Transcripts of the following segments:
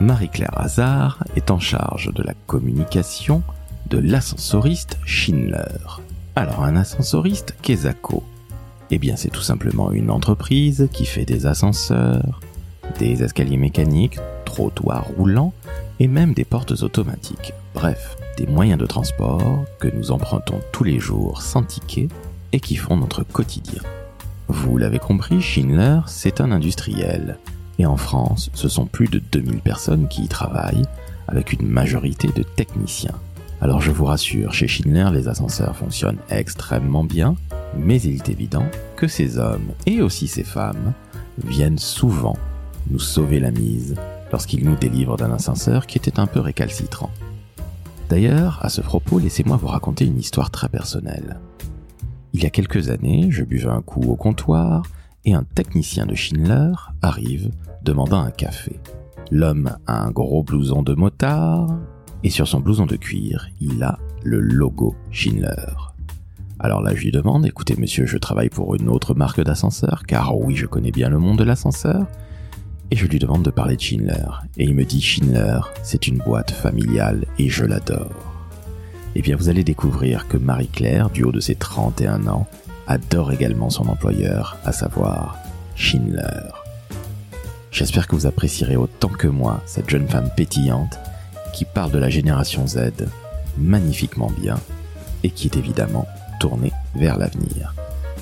Marie-Claire Hazard est en charge de la communication de l'ascensoriste Schindler. Alors un ascensoriste, qu'est Eh bien c'est tout simplement une entreprise qui fait des ascenseurs, des escaliers mécaniques, trottoirs roulants et même des portes automatiques. Bref, des moyens de transport que nous empruntons tous les jours sans ticket et qui font notre quotidien. Vous l'avez compris, Schindler, c'est un industriel. Et en France, ce sont plus de 2000 personnes qui y travaillent, avec une majorité de techniciens. Alors je vous rassure, chez Schindler, les ascenseurs fonctionnent extrêmement bien, mais il est évident que ces hommes et aussi ces femmes viennent souvent nous sauver la mise lorsqu'ils nous délivrent d'un ascenseur qui était un peu récalcitrant. D'ailleurs, à ce propos, laissez-moi vous raconter une histoire très personnelle. Il y a quelques années, je buvais un coup au comptoir un technicien de Schindler arrive demandant un café. L'homme a un gros blouson de motard, et sur son blouson de cuir, il a le logo Schindler. Alors là, je lui demande, écoutez monsieur, je travaille pour une autre marque d'ascenseur, car oui, je connais bien le monde de l'ascenseur, et je lui demande de parler de Schindler. Et il me dit, Schindler, c'est une boîte familiale et je l'adore. Eh bien, vous allez découvrir que Marie-Claire, du haut de ses 31 ans, adore également son employeur, à savoir Schindler. J'espère que vous apprécierez autant que moi cette jeune femme pétillante qui parle de la génération Z magnifiquement bien et qui est évidemment tournée vers l'avenir.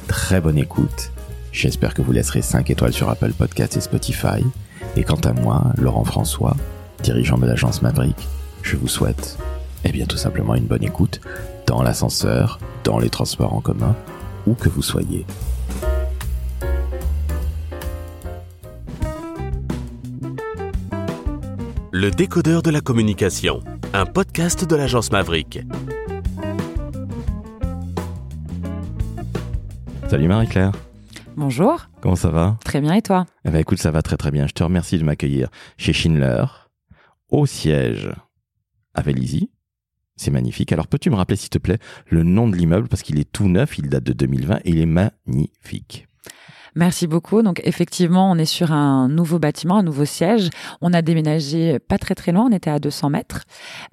Très bonne écoute. J'espère que vous laisserez 5 étoiles sur Apple Podcasts et Spotify. Et quant à moi, Laurent François, dirigeant de l'agence Maverick, je vous souhaite, eh bien tout simplement une bonne écoute dans l'ascenseur, dans les transports en commun, où que vous soyez. Le décodeur de la communication, un podcast de l'agence Maverick. Salut Marie-Claire. Bonjour. Comment ça va? Très bien et toi? Eh ben écoute, ça va très très bien. Je te remercie de m'accueillir chez Schindler, au siège à Vélizy. C'est magnifique. Alors peux-tu me rappeler s'il te plaît le nom de l'immeuble? Parce qu'il est tout neuf, il date de 2020 et il est magnifique. Merci beaucoup. Donc effectivement, on est sur un nouveau bâtiment, un nouveau siège. On a déménagé pas très très loin, on était à 200 mètres.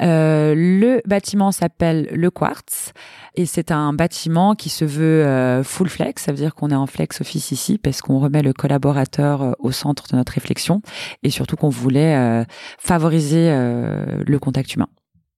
Euh, le bâtiment s'appelle Le Quartz et c'est un bâtiment qui se veut euh, full flex. Ça veut dire qu'on est en flex office ici parce qu'on remet le collaborateur euh, au centre de notre réflexion et surtout qu'on voulait euh, favoriser le contact humain.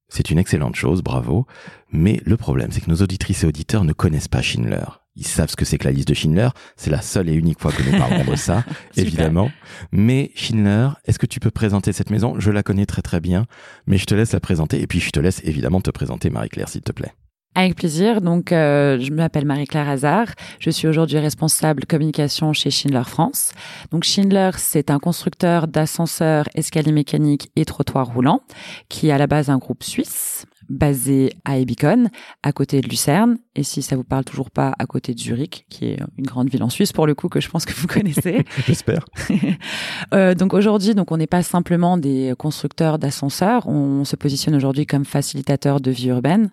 C'est une excellente chose, bravo. Mais le problème, c'est que nos auditrices et auditeurs ne connaissent pas Schindler ils savent ce que c'est que la liste de Schindler. C'est la seule et unique fois que nous parlons de ça, évidemment. Mais Schindler, est-ce que tu peux présenter cette maison? Je la connais très très bien, mais je te laisse la présenter et puis je te laisse évidemment te présenter Marie-Claire, s'il te plaît. Avec plaisir. Donc, euh, je m'appelle Marie-Claire Hazard. Je suis aujourd'hui responsable communication chez Schindler France. Donc, Schindler, c'est un constructeur d'ascenseurs, escaliers mécaniques et trottoirs roulants, qui est à la base un groupe suisse basé à Ebikon, à côté de Lucerne, et si ça vous parle toujours pas, à côté de Zurich, qui est une grande ville en Suisse pour le coup que je pense que vous connaissez. J'espère. euh, donc aujourd'hui, donc on n'est pas simplement des constructeurs d'ascenseurs, on se positionne aujourd'hui comme facilitateur de vie urbaine,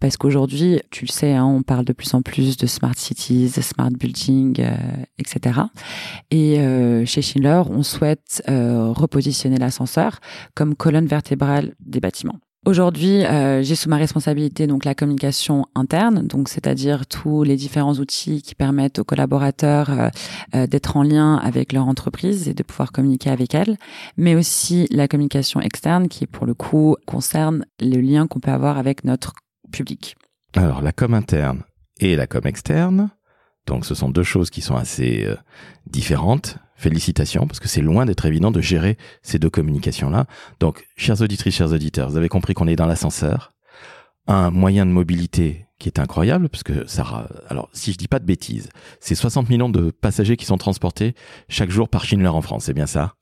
parce qu'aujourd'hui, tu le sais, hein, on parle de plus en plus de smart cities, de smart building, euh, etc. Et euh, chez Schindler, on souhaite euh, repositionner l'ascenseur comme colonne vertébrale des bâtiments. Aujourd'hui, euh, j'ai sous ma responsabilité donc la communication interne, donc c'est-à-dire tous les différents outils qui permettent aux collaborateurs euh, euh, d'être en lien avec leur entreprise et de pouvoir communiquer avec elle, mais aussi la communication externe qui pour le coup concerne le lien qu'on peut avoir avec notre public. Alors la com interne et la com externe, donc ce sont deux choses qui sont assez différentes Félicitations, parce que c'est loin d'être évident de gérer ces deux communications-là. Donc, chers auditrices, chers auditeurs, vous avez compris qu'on est dans l'ascenseur. Un moyen de mobilité qui est incroyable, parce que ça, alors, si je dis pas de bêtises, c'est 60 millions de passagers qui sont transportés chaque jour par Schindler en France, c'est bien ça?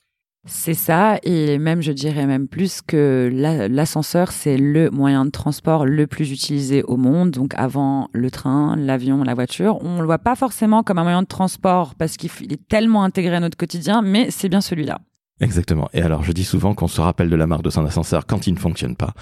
C'est ça, et même je dirais même plus que l'ascenseur, c'est le moyen de transport le plus utilisé au monde. Donc avant le train, l'avion, la voiture, on le voit pas forcément comme un moyen de transport parce qu'il est tellement intégré à notre quotidien, mais c'est bien celui-là. Exactement. Et alors je dis souvent qu'on se rappelle de la marque de son ascenseur quand il ne fonctionne pas.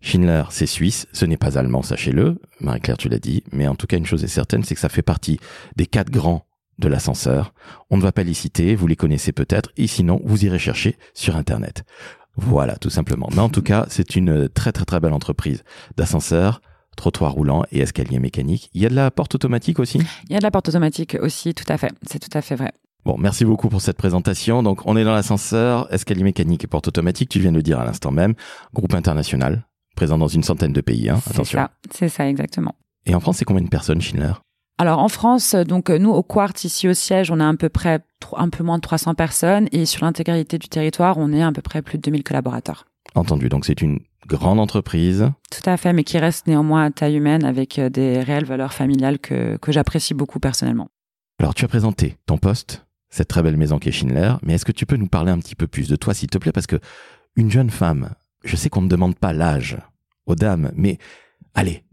Schindler, c'est suisse, ce n'est pas allemand, sachez-le. Marie-Claire, tu l'as dit. Mais en tout cas, une chose est certaine, c'est que ça fait partie des quatre grands de l'ascenseur. On ne va pas les citer, vous les connaissez peut-être, et sinon, vous irez chercher sur Internet. Voilà, tout simplement. Mais en tout cas, c'est une très très très belle entreprise d'ascenseur, trottoir roulant et escalier mécanique. Il y a de la porte automatique aussi? Il y a de la porte automatique aussi, tout à fait. C'est tout à fait vrai. Bon, merci beaucoup pour cette présentation. Donc, on est dans l'ascenseur, escalier mécanique et porte automatique. Tu viens de le dire à l'instant même. Groupe international, présent dans une centaine de pays. Hein. Attention. C'est ça, c'est ça exactement. Et en France, c'est combien de personnes, Schindler? Alors en France, donc nous au Quartz ici au siège, on a à peu près un peu moins de 300 personnes et sur l'intégralité du territoire, on est à peu près plus de 2000 collaborateurs. Entendu, donc c'est une grande entreprise. Tout à fait, mais qui reste néanmoins à taille humaine avec euh, des réelles valeurs familiales que, que j'apprécie beaucoup personnellement. Alors tu as présenté ton poste, cette très belle maison qui est Schindler, mais est-ce que tu peux nous parler un petit peu plus de toi s'il te plaît? Parce que une jeune femme, je sais qu'on ne demande pas l'âge aux dames, mais allez,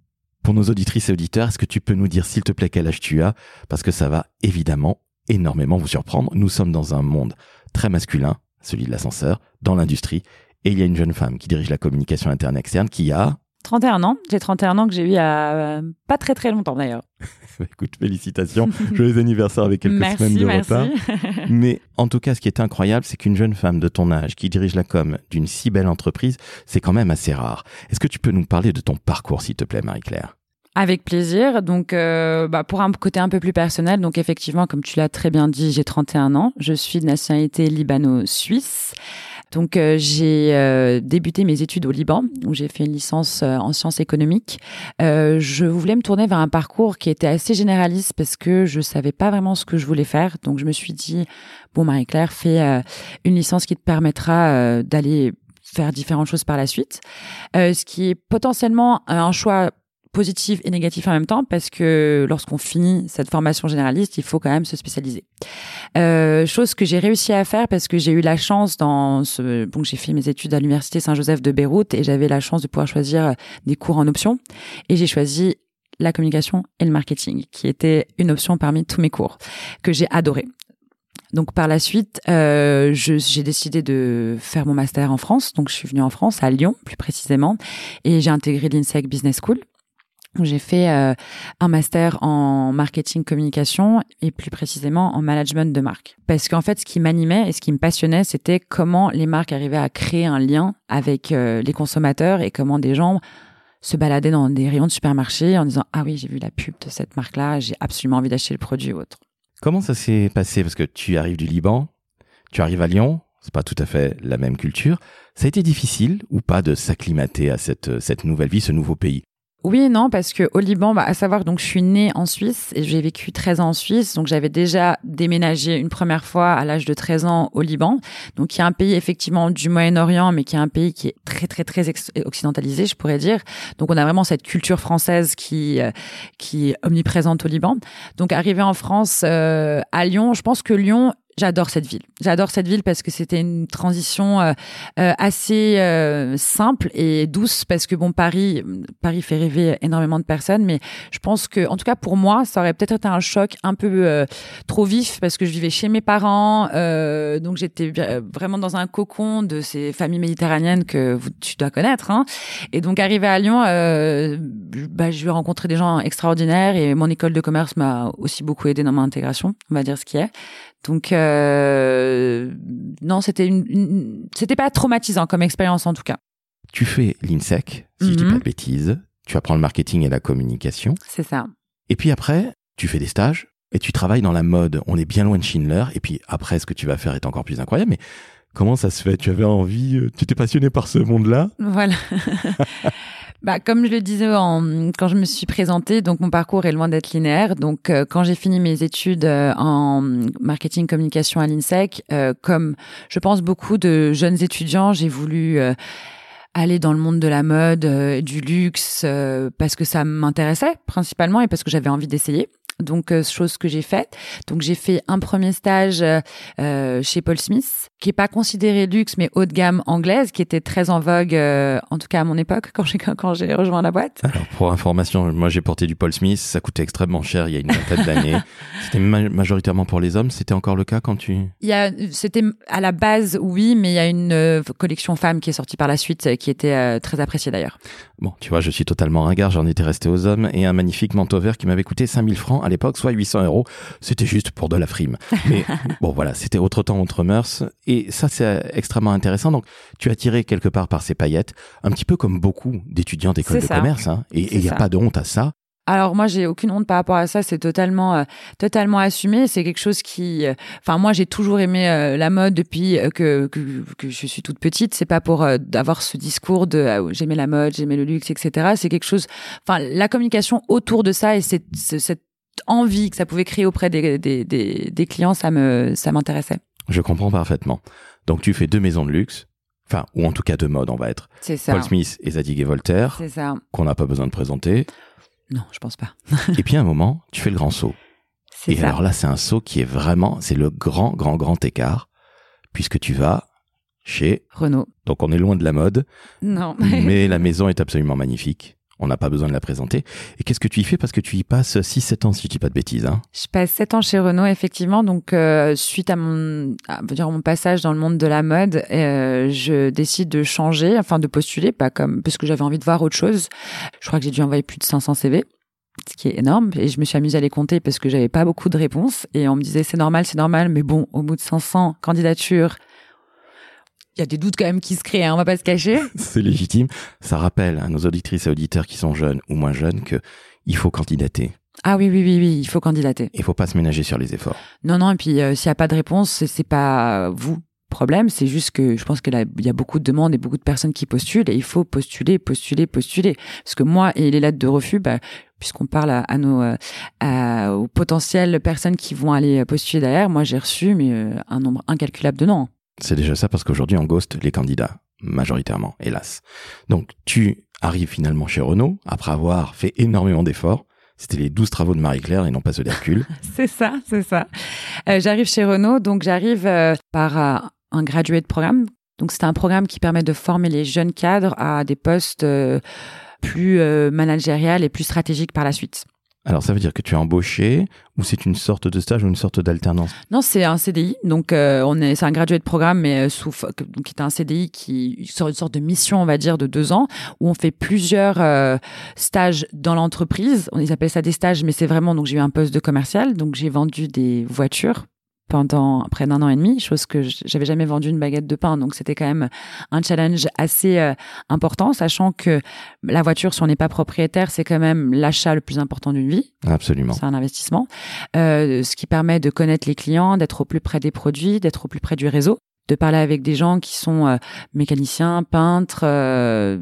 pour nos auditrices et auditeurs, est-ce que tu peux nous dire, s'il te plaît, quel âge tu as? Parce que ça va évidemment énormément vous surprendre. Nous sommes dans un monde très masculin, celui de l'ascenseur, dans l'industrie, et il y a une jeune femme qui dirige la communication interne externe qui a 31 ans. J'ai 31 ans que j'ai eu il y a euh, pas très très longtemps d'ailleurs. Écoute, félicitations. Joyeux anniversaire avec quelques semaines de merci. retard. Mais en tout cas, ce qui est incroyable, c'est qu'une jeune femme de ton âge qui dirige la com d'une si belle entreprise, c'est quand même assez rare. Est-ce que tu peux nous parler de ton parcours, s'il te plaît, Marie-Claire? Avec plaisir. Donc, euh, bah, pour un côté un peu plus personnel, donc effectivement, comme tu l'as très bien dit, j'ai 31 ans. Je suis de nationalité libano-suisse. Donc euh, j'ai euh, débuté mes études au Liban, où j'ai fait une licence euh, en sciences économiques. Euh, je voulais me tourner vers un parcours qui était assez généraliste parce que je savais pas vraiment ce que je voulais faire. Donc je me suis dit bon Marie-Claire, fais euh, une licence qui te permettra euh, d'aller faire différentes choses par la suite. ce qui est potentiellement un choix positif et négatif en même temps parce que lorsqu'on finit cette formation généraliste, il faut quand même se spécialiser. Euh, chose que j'ai réussi à faire parce que j'ai eu la chance dans ce bon j'ai fait mes études à l'université Saint-Joseph de Beyrouth et j'avais la chance de pouvoir choisir des cours en option et j'ai choisi la communication et le marketing qui était une option parmi tous mes cours que j'ai adoré. Donc par la suite, euh, j'ai décidé de faire mon master en France. Donc je suis venue en France, à Lyon plus précisément, et j'ai intégré l'INSEC Business School j'ai fait euh, un master en marketing communication et plus précisément en management de marque. Parce qu'en fait, ce qui m'animait et ce qui me passionnait, c'était comment les marques arrivaient à créer un lien avec euh, les consommateurs et comment des gens se baladaient dans des rayons de supermarché en disant ah oui j'ai vu la pub de cette marque là, j'ai absolument envie d'acheter le produit ou autre. Comment ça s'est passé? Parce que tu arrives du Liban, tu arrives à Lyon, c'est pas tout à fait la même culture. Ça a été difficile ou pas de s'acclimater à cette, cette nouvelle vie, ce nouveau pays? Oui et non, parce que au Liban, bah, à savoir, donc je suis née en Suisse et j'ai vécu 13 ans en Suisse, donc j'avais déjà déménagé une première fois à l'âge de 13 ans au Liban, donc qui est un pays effectivement du Moyen-Orient, mais qui est un pays qui est très très très occidentalisé, je pourrais dire. Donc on a vraiment cette culture française qui euh, qui est omniprésente au Liban. Donc arrivé en France, euh, à Lyon, je pense que Lyon J'adore cette ville. J'adore cette ville parce que c'était une transition euh, euh, assez euh, simple et douce parce que bon Paris, Paris fait rêver énormément de personnes, mais je pense que en tout cas pour moi, ça aurait peut-être été un choc un peu trop vif parce que je vivais chez mes parents, donc j'étais vraiment dans un cocon de ces familles méditerranéennes que tu dois connaître, hein. Et donc arrivé à Lyon, bah, je vais rencontrer des gens extraordinaires et mon école de commerce m'a aussi beaucoup aidé dans mon intégration, on va dire ce qui est. Donc euh, non, c'était une, c'était pas traumatisant comme expérience en tout cas. Tu fais l'INSEC, si je dis Mhm. pas de bêtises. Tu apprends le marketing et la communication. C'est ça. Et puis après, tu fais des stages et tu travailles dans la mode. On est bien loin de Schindler. Et puis après, ce que tu vas faire est encore plus incroyable. Mais comment ça se fait? Tu avais envie, euh, tu t'es passionné par ce monde-là? Voilà. bah, comme je le disais en, quand je me suis présentée, donc mon parcours est loin d'être linéaire. Donc, euh, quand j'ai fini mes études euh, en marketing communication à l'INSEC, euh, comme je pense beaucoup de jeunes étudiants, j'ai voulu aller dans le monde de la mode, du luxe, parce que ça m'intéressait principalement et parce que j'avais envie d'essayer. Donc, euh, chose que j'ai faite. Donc, j'ai fait un premier stage euh, euh, chez Paul Smith, qui est pas considéré luxe, mais haut de gamme anglaise, qui était très en vogue, euh, en tout cas à mon époque, quand j'ai quand j'ai rejoint la boîte. Alors, pour information, moi j'ai porté du Paul Smith. Ça coûtait extrêmement cher il y a une vingtaine d'années. C'était ma- majoritairement pour les hommes. C'était encore le cas quand tu... Il y a, c'était à la base oui, mais il y a une euh, collection femmes qui est sortie par la suite, qui était très appréciée d'ailleurs. Bon, tu vois, je suis totalement ringard. J'en étais resté aux hommes et un magnifique manteau vert qui m'avait coûté 5000 francs à l'époque, soit 800 euros. C'était juste pour de la frime. Mais bon, voilà, c'était autre temps, autre mœurs. Et ça, c'est extrêmement intéressant. Donc, tu as tiré quelque part par ces paillettes, un petit peu comme beaucoup d'étudiants d'école de ça. commerce. Hein. Et il n'y a ça. pas de honte à ça. Alors moi j'ai aucune honte par rapport à ça, c'est totalement euh, totalement assumé, c'est quelque chose qui euh, enfin moi j'ai toujours aimé euh, la mode depuis que, que que je suis toute petite, c'est pas pour d'avoir ce discours de ah, j'aimais la mode, j'aimais le luxe etc. c'est quelque chose enfin la communication autour de ça et c'est- cette envie que ça pouvait créer auprès des des des, des clients, ça me ça m'intéressait. Je comprends parfaitement. Donc, tu fais deux maisons de luxe. Enfin, ou en tout cas de mode, on va être. C'est ça. Paul Smith et Zadig et Voltaire, C'est ça. qu'on n'a pas besoin de présenter. Non, je pense pas. et puis à un moment, tu fais le grand saut. C'est Et ça. alors là, c'est un saut qui est vraiment, c'est le grand, grand, grand écart, puisque tu vas chez, Renault. donc on est loin de la mode, Non. mais la maison est absolument magnifique. On n'a pas besoin de la présenter. Et qu'est-ce que tu y fais? Parce que tu y passes 6-7 ans, si je dis pas de bêtises. Hein. Je passe sept ans chez Renault, effectivement. Donc, euh, suite à mon, à, mon passage dans le monde de la mode, euh, je décide de changer, enfin de postuler, pas comme parce que j'avais envie de voir autre chose. Je crois que j'ai dû envoyer plus de 500 CV, ce qui est énorme. Et je me suis amusée à les compter parce que j'avais pas beaucoup de réponses. Et on me disait c'est normal, c'est normal, mais bon, au bout de 500 candidatures, il y a des doutes quand même qui se créent. Hein, on va pas se cacher. C'est légitime. Ça rappelle à nos auditrices et auditeurs qui sont jeunes ou moins jeunes que il faut candidater. Ah oui, oui, oui, oui, il faut candidater. Il faut pas se ménager sur les efforts. Non, non, et puis euh, s'il n'y a pas de réponse, c'est- pas vous problème, c'est juste que je pense qu'il y a beaucoup de demandes et beaucoup de personnes qui postulent et il faut postuler, postuler, postuler. Parce que moi et les lettres de refus, bah, puisqu'on parle à, à nos euh, à- aux potentielles personnes qui vont aller postuler derrière, moi j'ai reçu mais euh, un nombre incalculable de noms. C'est déjà ça parce qu'aujourd'hui on ghost les candidats, majoritairement, hélas. Donc tu arrives finalement chez Renault après avoir fait énormément d'efforts. C'était les 12 travaux de Marie-Claire et non pas ceux d'Hercule. C'est ça, c'est ça. Euh, j'arrive chez Renault, donc j'arrive euh, par euh, un graduate programme. Donc c'est un programme qui permet de former les jeunes cadres à des postes plus managériels et plus stratégiques par la suite. Alors ça veut dire que tu es embauché ou c'est une sorte de stage ou une sorte d'alternance? Non, c'est un CDI. Donc euh, on est, c'est un graduate programme, mais euh, sous qui est un CDI qui sort une sorte de mission, on va dire, de deux ans, où on fait plusieurs euh, stages dans l'entreprise. On ils appellent ça des stages, mais c'est vraiment donc j'ai eu un poste de commercial, donc j'ai vendu des voitures pendant près d'un an et demi, chose que j'avais jamais vendu une baguette de pain, donc c'était quand même un challenge assez euh, important, sachant que la voiture, si on n'est pas propriétaire, c'est quand même l'achat le plus important d'une vie. Absolument. C'est un investissement, euh, ce qui permet de connaître les clients, d'être au plus près des produits, d'être au plus près du réseau, de parler avec des gens qui sont euh, mécaniciens, peintres, euh,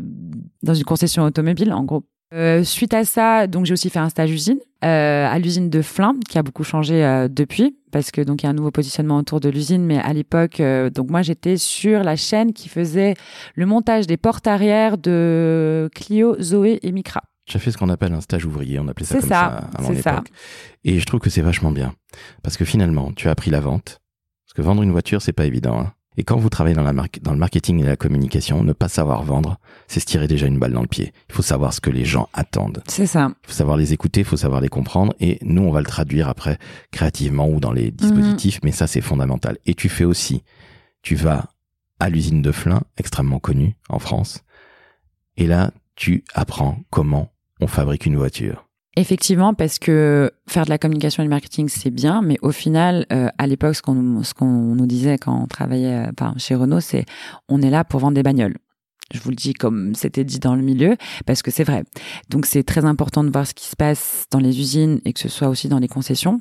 dans une concession automobile, en gros. Euh, suite à ça, donc j'ai aussi fait un stage usine euh, à l'usine de Flins, qui a beaucoup changé euh, depuis, parce que donc il y a un nouveau positionnement autour de l'usine. Mais à l'époque, donc moi j'étais sur la chaîne qui faisait le montage des portes arrière de Clio, Zoé et Micra. J'ai fait ce qu'on appelle un stage ouvrier, on appelait ça comme ça, ça, ça. l'époque. Et je trouve que c'est vachement bien. Parce que finalement, tu as appris la vente. Parce que vendre une voiture, c'est pas évident. hein. Et quand vous travaillez dans, la dans le marketing et la communication, ne pas savoir vendre, c'est se tirer déjà une balle dans le pied. Il faut savoir ce que les gens attendent. C'est ça. Il faut savoir les écouter, il faut savoir les comprendre. Et nous, on va le traduire après créativement ou dans les dispositifs. Mais ça, c'est fondamental. Et tu fais aussi, tu vas à l'usine de Flins, extrêmement connue en France. Et là, tu apprends comment on fabrique une voiture. Effectivement, parce que faire de la communication et du marketing, c'est bien, mais au final, euh, à l'époque, ce qu'on nous- disait quand on travaillait enfin, chez Renault, c'est on est là pour vendre des bagnoles. Je vous le dis comme c'était dit dans le milieu, parce que c'est vrai. Donc c'est très important de voir ce qui se passe dans les usines et que ce soit aussi dans les concessions.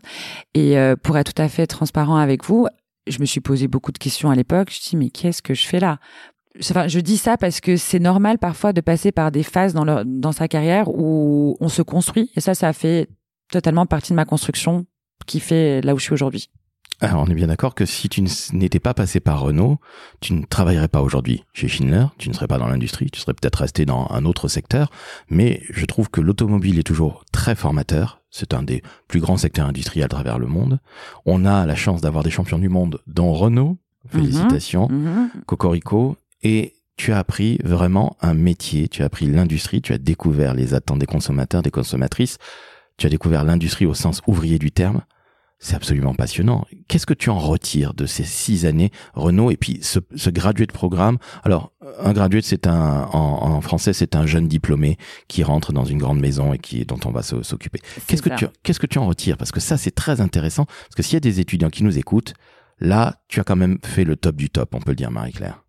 Et euh, pour être tout à fait transparent avec vous, je me suis posé beaucoup de questions à l'époque. Je me suis dit, mais qu'est-ce que je fais là? Enfin, je dis ça parce que c'est normal parfois de passer par des phases dans, leur, dans sa carrière où on se construit. Et ça, ça a fait totalement partie de ma construction qui fait là où je suis aujourd'hui. Alors, on est bien d'accord que si tu n'étais pas passé par Renault, tu ne travaillerais pas aujourd'hui chez Schindler, tu ne serais pas dans l'industrie, tu serais peut-être resté dans un autre secteur, mais je trouve que l'automobile est toujours très formateur. C'est un des plus grands secteurs industriels à travers le monde. On a la chance d'avoir des champions du monde, dont Renault. Félicitations. Mhm. Cocorico et tu as appris vraiment un métier, tu as appris l'industrie, tu as découvert les attentes des consommateurs, des consommatrices, tu as découvert l'industrie au sens ouvrier du terme. C'est absolument passionnant. Qu'est-ce que tu en retires de ces six années Renault et puis ce, ce gradué de programme? Alors, un graduate, c'est un en, français, c'est un jeune diplômé qui rentre dans une grande maison et qui dont on va s'occuper. Qu'est-ce que tu qu'est-ce que tu en retires? Parce que ça, c'est très intéressant. Parce que s'il y a des étudiants qui nous écoutent, là, tu as quand même fait le top du top, on peut le dire, Marie-Claire.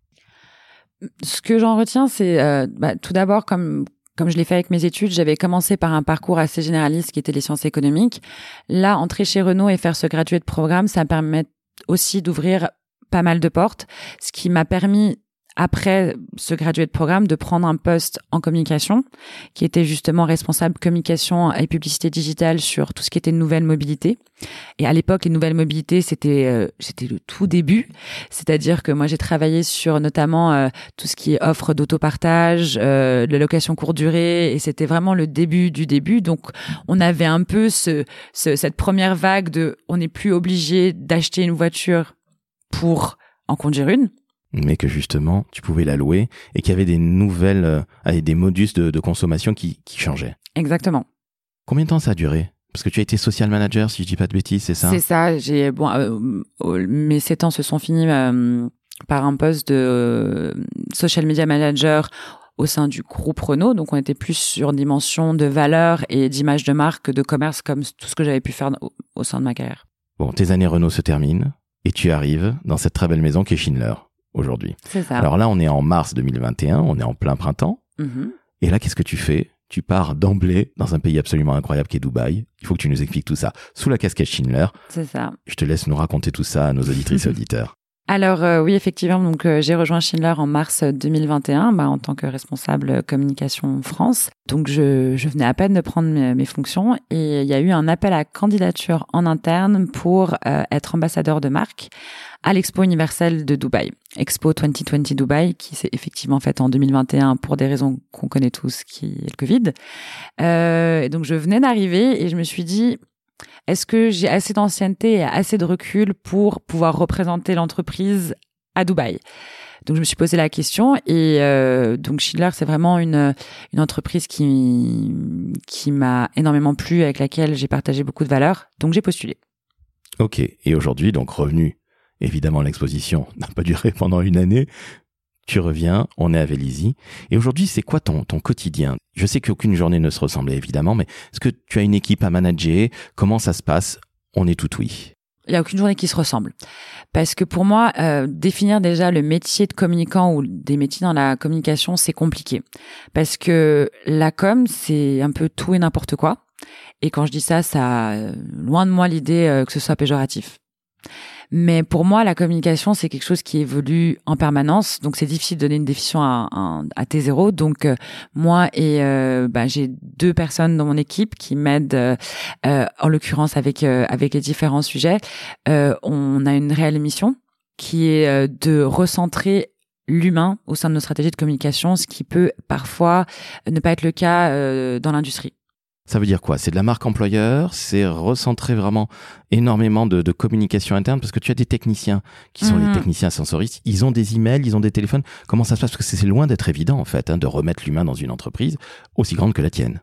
Ce que j'en retiens, c'est euh, bah, tout d'abord comme comme je l'ai fait avec mes études, j'avais commencé par un parcours assez généraliste qui était les sciences économiques. Là, entrer chez Renault et faire ce graduate programme, ça permet aussi d'ouvrir pas mal de portes, ce qui m'a permis après ce graduate programme de prendre un poste en communication qui était justement responsable communication et publicité digitale sur tout ce qui était nouvelle mobilité. Et à l'époque, les nouvelles mobilités, c'était euh, c'était le tout début, c'est-à-dire que moi j'ai travaillé sur notamment euh, tout ce qui est offre d'autopartage, euh, de location courte durée et c'était vraiment le début du début. Donc on avait un peu ce, ce cette première vague de on n'est plus obligé d'acheter une voiture pour en conduire une mais que justement tu pouvais la louer et qu'il y avait des nouvelles, euh, des modus de, consommation qui, qui changeaient. Exactement. Combien de temps ça a duré? Parce que tu as été social manager, si je dis pas de bêtises, c'est ça? C'est ça. J'ai bon, euh, mes sept ans se sont finis euh, par un poste de social media manager au sein du groupe Renault. Donc, on était plus sur dimension de valeur et d'image de marque, de commerce, comme tout ce que j'avais pu faire au, au, sein de ma carrière. Bon, tes années Renault se terminent et tu arrives dans cette très belle maison qui est Schindler aujourd'hui. C'est ça. Alors là, on est en mars 2021, on est en plein printemps. Mm-hmm. Et là, qu'est-ce que tu fais? Tu pars d'emblée dans un pays absolument incroyable qui est Dubaï. Il faut que tu nous expliques tout ça sous la casquette Schindler. C'est ça. Je te laisse nous raconter tout ça à nos auditrices et auditeurs. Alors euh, oui, effectivement, donc euh, j'ai rejoint Schindler en mars 2021 bah, en tant que responsable communication France. Donc je, je venais à peine de prendre mes, fonctions et il y a eu un appel à candidature en interne pour euh, être ambassadeur de marque à l'Expo universelle de Dubaï, Expo 2020 Dubaï, qui s'est effectivement faite en 2021 pour des raisons qu'on connaît tous, qui est le Covid. et donc je venais d'arriver et je me suis dit est-ce que j'ai assez d'ancienneté et assez de recul pour pouvoir représenter l'entreprise à Dubaï? Donc je me suis posé la question et euh, donc Schindler c'est vraiment une entreprise qui qui m'a énormément plu avec laquelle j'ai partagé beaucoup de valeurs. Donc j'ai postulé. Ok. Et aujourd'hui donc revenu évidemment l'exposition n'a pas duré pendant une année tu reviens, on est à Vélizy. Et aujourd'hui, c'est quoi ton, ton quotidien? Je sais qu'aucune journée ne se ressemble évidemment, mais est-ce que tu as une équipe à manager? Comment ça se passe? On est tout oui. Il n'y a aucune journée qui se ressemble. Parce que pour moi, euh, définir déjà le métier de communicant ou des métiers dans la communication, c'est compliqué. Parce que la com, c'est un peu tout et n'importe quoi. Et quand je dis ça, ça a loin de moi l'idée euh, que ce soit péjoratif. Mais pour moi, la communication, c'est quelque chose qui évolue en permanence. Donc, c'est difficile de donner une définition à, à, T0. Donc, euh, moi et euh, bah, j'ai deux personnes dans mon équipe qui m'aident, euh, en l'occurrence avec avec les différents sujets. on a une réelle mission qui est de recentrer l'humain au sein de nos stratégies de communication, ce qui peut parfois ne pas être le cas dans l'industrie. Ça veut dire quoi? C'est de la marque employeur, c'est recentrer vraiment énormément de, communication interne parce que tu as des techniciens qui sont les mhm. techniciens sensoristes, ils ont des emails, ils ont des téléphones. Comment ça se passe? Parce que c'est loin d'être évident en fait hein, de remettre l'humain dans une entreprise aussi grande que la tienne.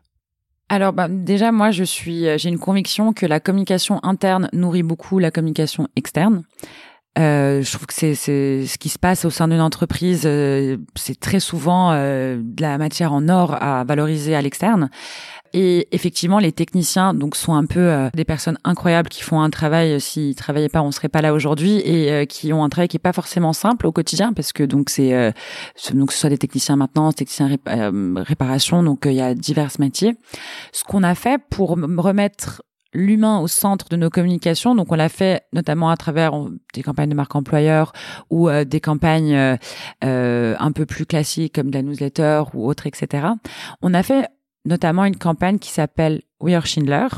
Alors bah, déjà moi je suis j'ai une conviction que la communication interne nourrit beaucoup la communication externe. Euh, je trouve que c'est ce qui se passe au sein d'une entreprise, euh, c'est très souvent euh, de la matière en or à valoriser à l'externe. Et effectivement, les techniciens donc sont un peu euh, des personnes incroyables qui font un travail. Euh, s'ils travaillaient pas, on serait pas là aujourd'hui et euh, qui ont un travail qui est pas forcément simple au quotidien parce que donc c'est donc ce soit des techniciens maintenance, techniciens réparation, donc il y a divers métiers. Ce qu'on a fait pour remettre l'humain au centre de nos communications. Donc, on l'a fait notamment à travers des campagnes de marque employeur ou des campagnes euh, un peu plus classiques comme de la newsletter ou autre, etc. On a fait notamment une campagne qui s'appelle We Are Schindler,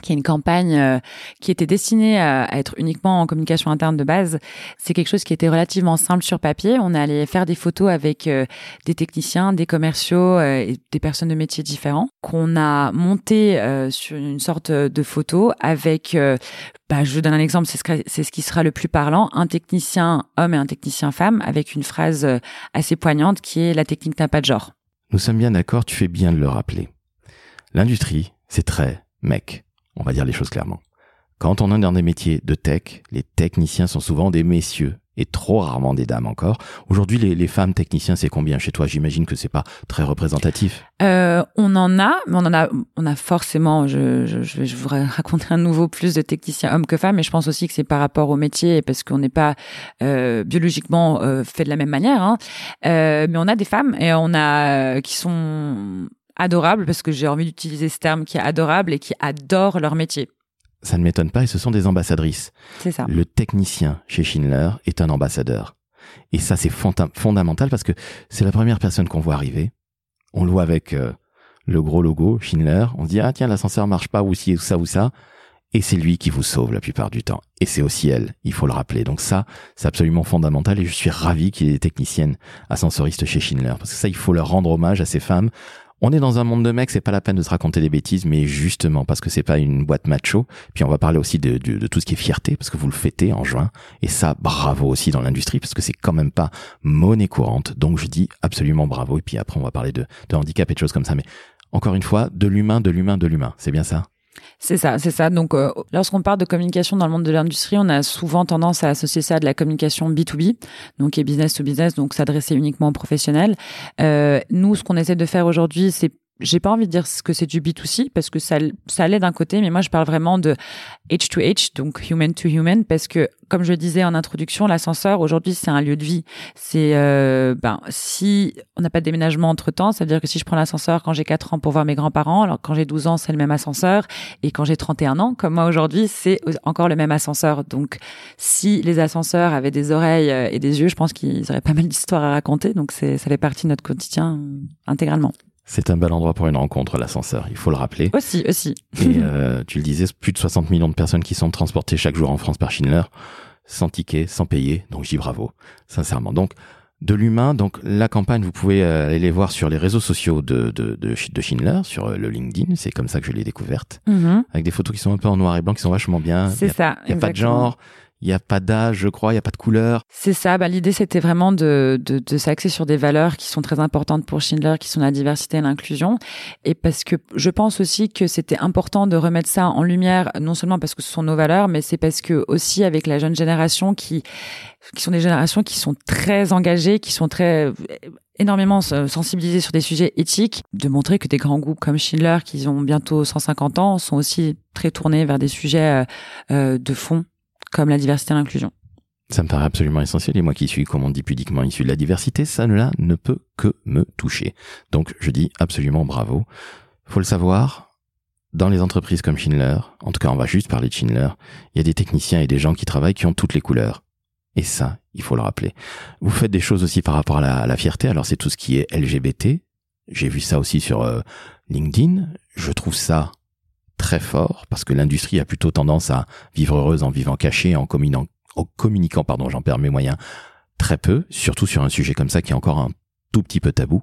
qui est une campagne euh, qui était destinée à, être uniquement en communication interne de base. C'est quelque chose qui était relativement simple sur papier. On allait faire des photos avec euh, des techniciens, des commerciaux euh, et des personnes de métiers différents qu'on a monté sur une sorte de photo avec, bah, je donne un exemple, c'est ce, c'est ce qui sera le plus parlant, un technicien homme et un technicien femme avec une phrase assez poignante qui est la technique n'a pas de genre. Nous sommes bien d'accord, tu fais bien de le rappeler. L'industrie, c'est très mec, on va dire les choses clairement. Quand on est dans des métiers de tech, les techniciens sont souvent des messieurs et trop rarement des dames encore. Aujourd'hui, les, femmes techniciens, c'est combien chez toi? J'imagine que c'est pas très représentatif. Euh, on en a, mais on en a, on a forcément. Je, je, je, voudrais raconter un nouveau plus de techniciens hommes que femmes, mais je pense aussi que c'est par rapport au métier parce qu'on n'est pas euh, biologiquement euh, fait de la même manière. Hein. Euh, mais on a des femmes et on a euh, qui sont adorables parce que j'ai envie d'utiliser ce terme qui est adorable et qui adorent leur métier. Ça ne m'étonne pas et ce sont des ambassadrices. C'est ça. Le technicien chez Schindler est un ambassadeur. Et ça, c'est fonda- fondamental parce que c'est la première personne qu'on voit arriver. On le voit avec euh, le gros logo Schindler. On se dit, ah tiens, l'ascenseur marche pas ou ci ou ça ou ça. Et c'est lui qui vous sauve la plupart du temps. Et c'est aussi elle, il faut le rappeler. Donc ça, c'est absolument fondamental et je suis ravi qu'il y ait des techniciennes ascensoristes chez Schindler. Parce que ça, il faut leur rendre hommage à ces femmes. On est dans un monde de mecs, c'est pas la peine de se raconter des bêtises, mais justement parce que c'est pas une boîte macho. Puis on va parler aussi de, tout ce qui est fierté, parce que vous le fêtez en juin. Et ça, bravo aussi dans l'industrie, parce que c'est quand même pas monnaie courante. Donc je dis absolument bravo. Et puis après, on va parler de handicap et de choses comme ça. Mais encore une fois, de l'humain, de l'humain, de l'humain. C'est bien ça? C'est ça, c'est ça. Donc, euh, lorsqu'on parle de communication dans le monde de l'industrie, on a souvent tendance à associer ça à de la communication B2B, donc est business to business, donc s'adresser uniquement aux professionnels. Euh, nous, ce qu'on essaie de faire aujourd'hui, c'est j'ai pas envie de dire que c'est du B2C parce que ça, ça l'est d'un côté, mais moi je parle vraiment de H to H, donc human to human, parce que comme je disais en introduction, l'ascenseur aujourd'hui c'est un lieu de vie. C'est euh, ben si on n'a pas de déménagement entre temps, ça veut dire que si je prends l'ascenseur quand j'ai 4 ans pour voir mes grands-parents, alors quand j'ai 12 ans c'est le même ascenseur, et quand j'ai 31 ans, comme moi aujourd'hui, c'est encore le même ascenseur. Donc si les ascenseurs avaient des oreilles euh, et des yeux, je pense qu'ils auraient pas mal d'histoires à raconter. Donc c'est ça fait partie de notre quotidien euh, intégralement. C'est un bel endroit pour une rencontre, l'ascenseur, il faut le rappeler. Aussi, aussi. Et euh, tu le disais, plus de 60 millions de personnes qui sont transportées chaque jour en France par Schindler, sans ticket, sans payer. Donc dis bravo, sincèrement. Donc de l'humain, donc la campagne, vous pouvez euh, aller les voir sur les réseaux sociaux de, de, de, de Schindler, sur euh, le LinkedIn, c'est comme ça que je l'ai découverte, Mhm. avec des photos qui sont un peu en noir et blanc, qui sont vachement bien. C'est ça. Il n'y a pas de genre, il n'y a pas d'âge, je crois, il n'y a pas de couleur. C'est ça. Bah, l'idée, c'était vraiment de, de, de s'axer sur des valeurs qui sont très importantes pour Schindler, qui sont la diversité et l'inclusion. Et parce que je pense aussi que c'était important de remettre ça en lumière, non seulement parce que ce sont nos valeurs, mais c'est parce que aussi avec la jeune génération qui, qui sont des générations qui sont très engagées, qui sont très énormément sensibilisées sur des sujets éthiques, de montrer que des grands groupes comme Schindler, qui ont bientôt 150 ans, sont aussi très tournés vers des sujets euh, euh, de fond comme la diversité et l'inclusion. Ça me paraît absolument essentiel et moi qui suis, comme on dit pudiquement, issu de la diversité, ça ne peut que me toucher. Donc je dis absolument bravo. Faut le savoir, dans les entreprises comme Schindler, en tout cas on va juste parler de Schindler, il y a des techniciens et des gens qui travaillent qui ont toutes les couleurs. Et ça, il faut le rappeler. Vous faites des choses aussi par rapport à la, à la fierté, alors c'est tout ce qui est LGBT. J'ai vu ça aussi sur euh, LinkedIn. Je trouve ça très fort parce que l'industrie a plutôt tendance à vivre heureuse en vivant caché, en communiquant, en communiquant, pardon, j'en perds mes moyens, très peu, surtout sur un sujet comme ça qui est encore un tout petit peu tabou.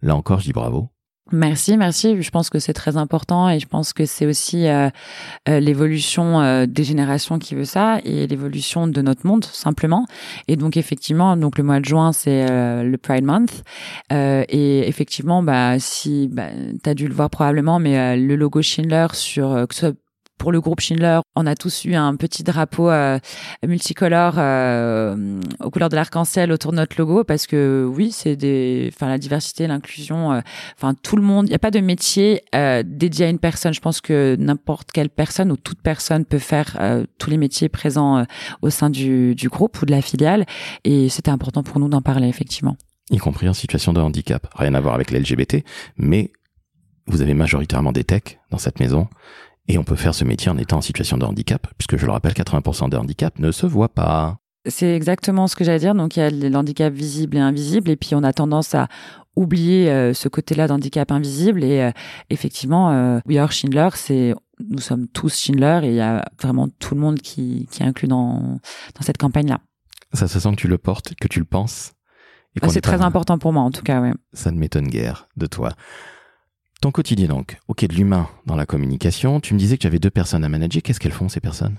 Là encore, je dis bravo. Merci, merci. Je pense que c'est très important et je pense que c'est aussi euh, euh, l'évolution euh, des générations qui veut ça et l'évolution de notre monde simplement. Et donc effectivement, donc le mois de juin c'est euh, le Pride Month Euh, et effectivement, bah si bah, t'as dû le voir probablement, mais euh, le logo Schindler sur pour le groupe Schindler, on a tous eu un petit drapeau euh, multicolore euh, aux couleurs de l'arc-en-ciel autour de notre logo parce que oui, c'est des, enfin la diversité, l'inclusion, euh, enfin tout le monde. Il n'y a pas de métier dédié à une personne. Je pense que n'importe quelle personne ou toute personne peut faire tous les métiers présents au sein du, du groupe ou de la filiale. Et c'était important pour nous d'en parler effectivement. Y compris en situation de handicap. Rien à voir avec l'LGBT, mais vous avez majoritairement des techs dans cette maison. Et on peut faire ce métier en étant en situation de handicap, puisque je le rappelle, 80% de handicap ne se voit pas. C'est exactement ce que j'allais dire. Donc il y a l'handicap visible et invisible, et puis on a tendance à oublier euh, ce côté-là d'handicap invisible. Et euh, effectivement, euh, We Are Schindler, c'est nous sommes tous Schindler, et il y a vraiment tout le monde qui, qui est inclus dans dans cette campagne-là. Ça se sent que tu le portes, que tu le penses. Ah, C'est très important pour moi, en tout cas. Ouais. Ça ne m'étonne guère de toi. Ton quotidien donc, ok, de l'humain dans la communication. Tu me disais que tu avais deux personnes à manager. Qu'est-ce qu'elles font ces personnes?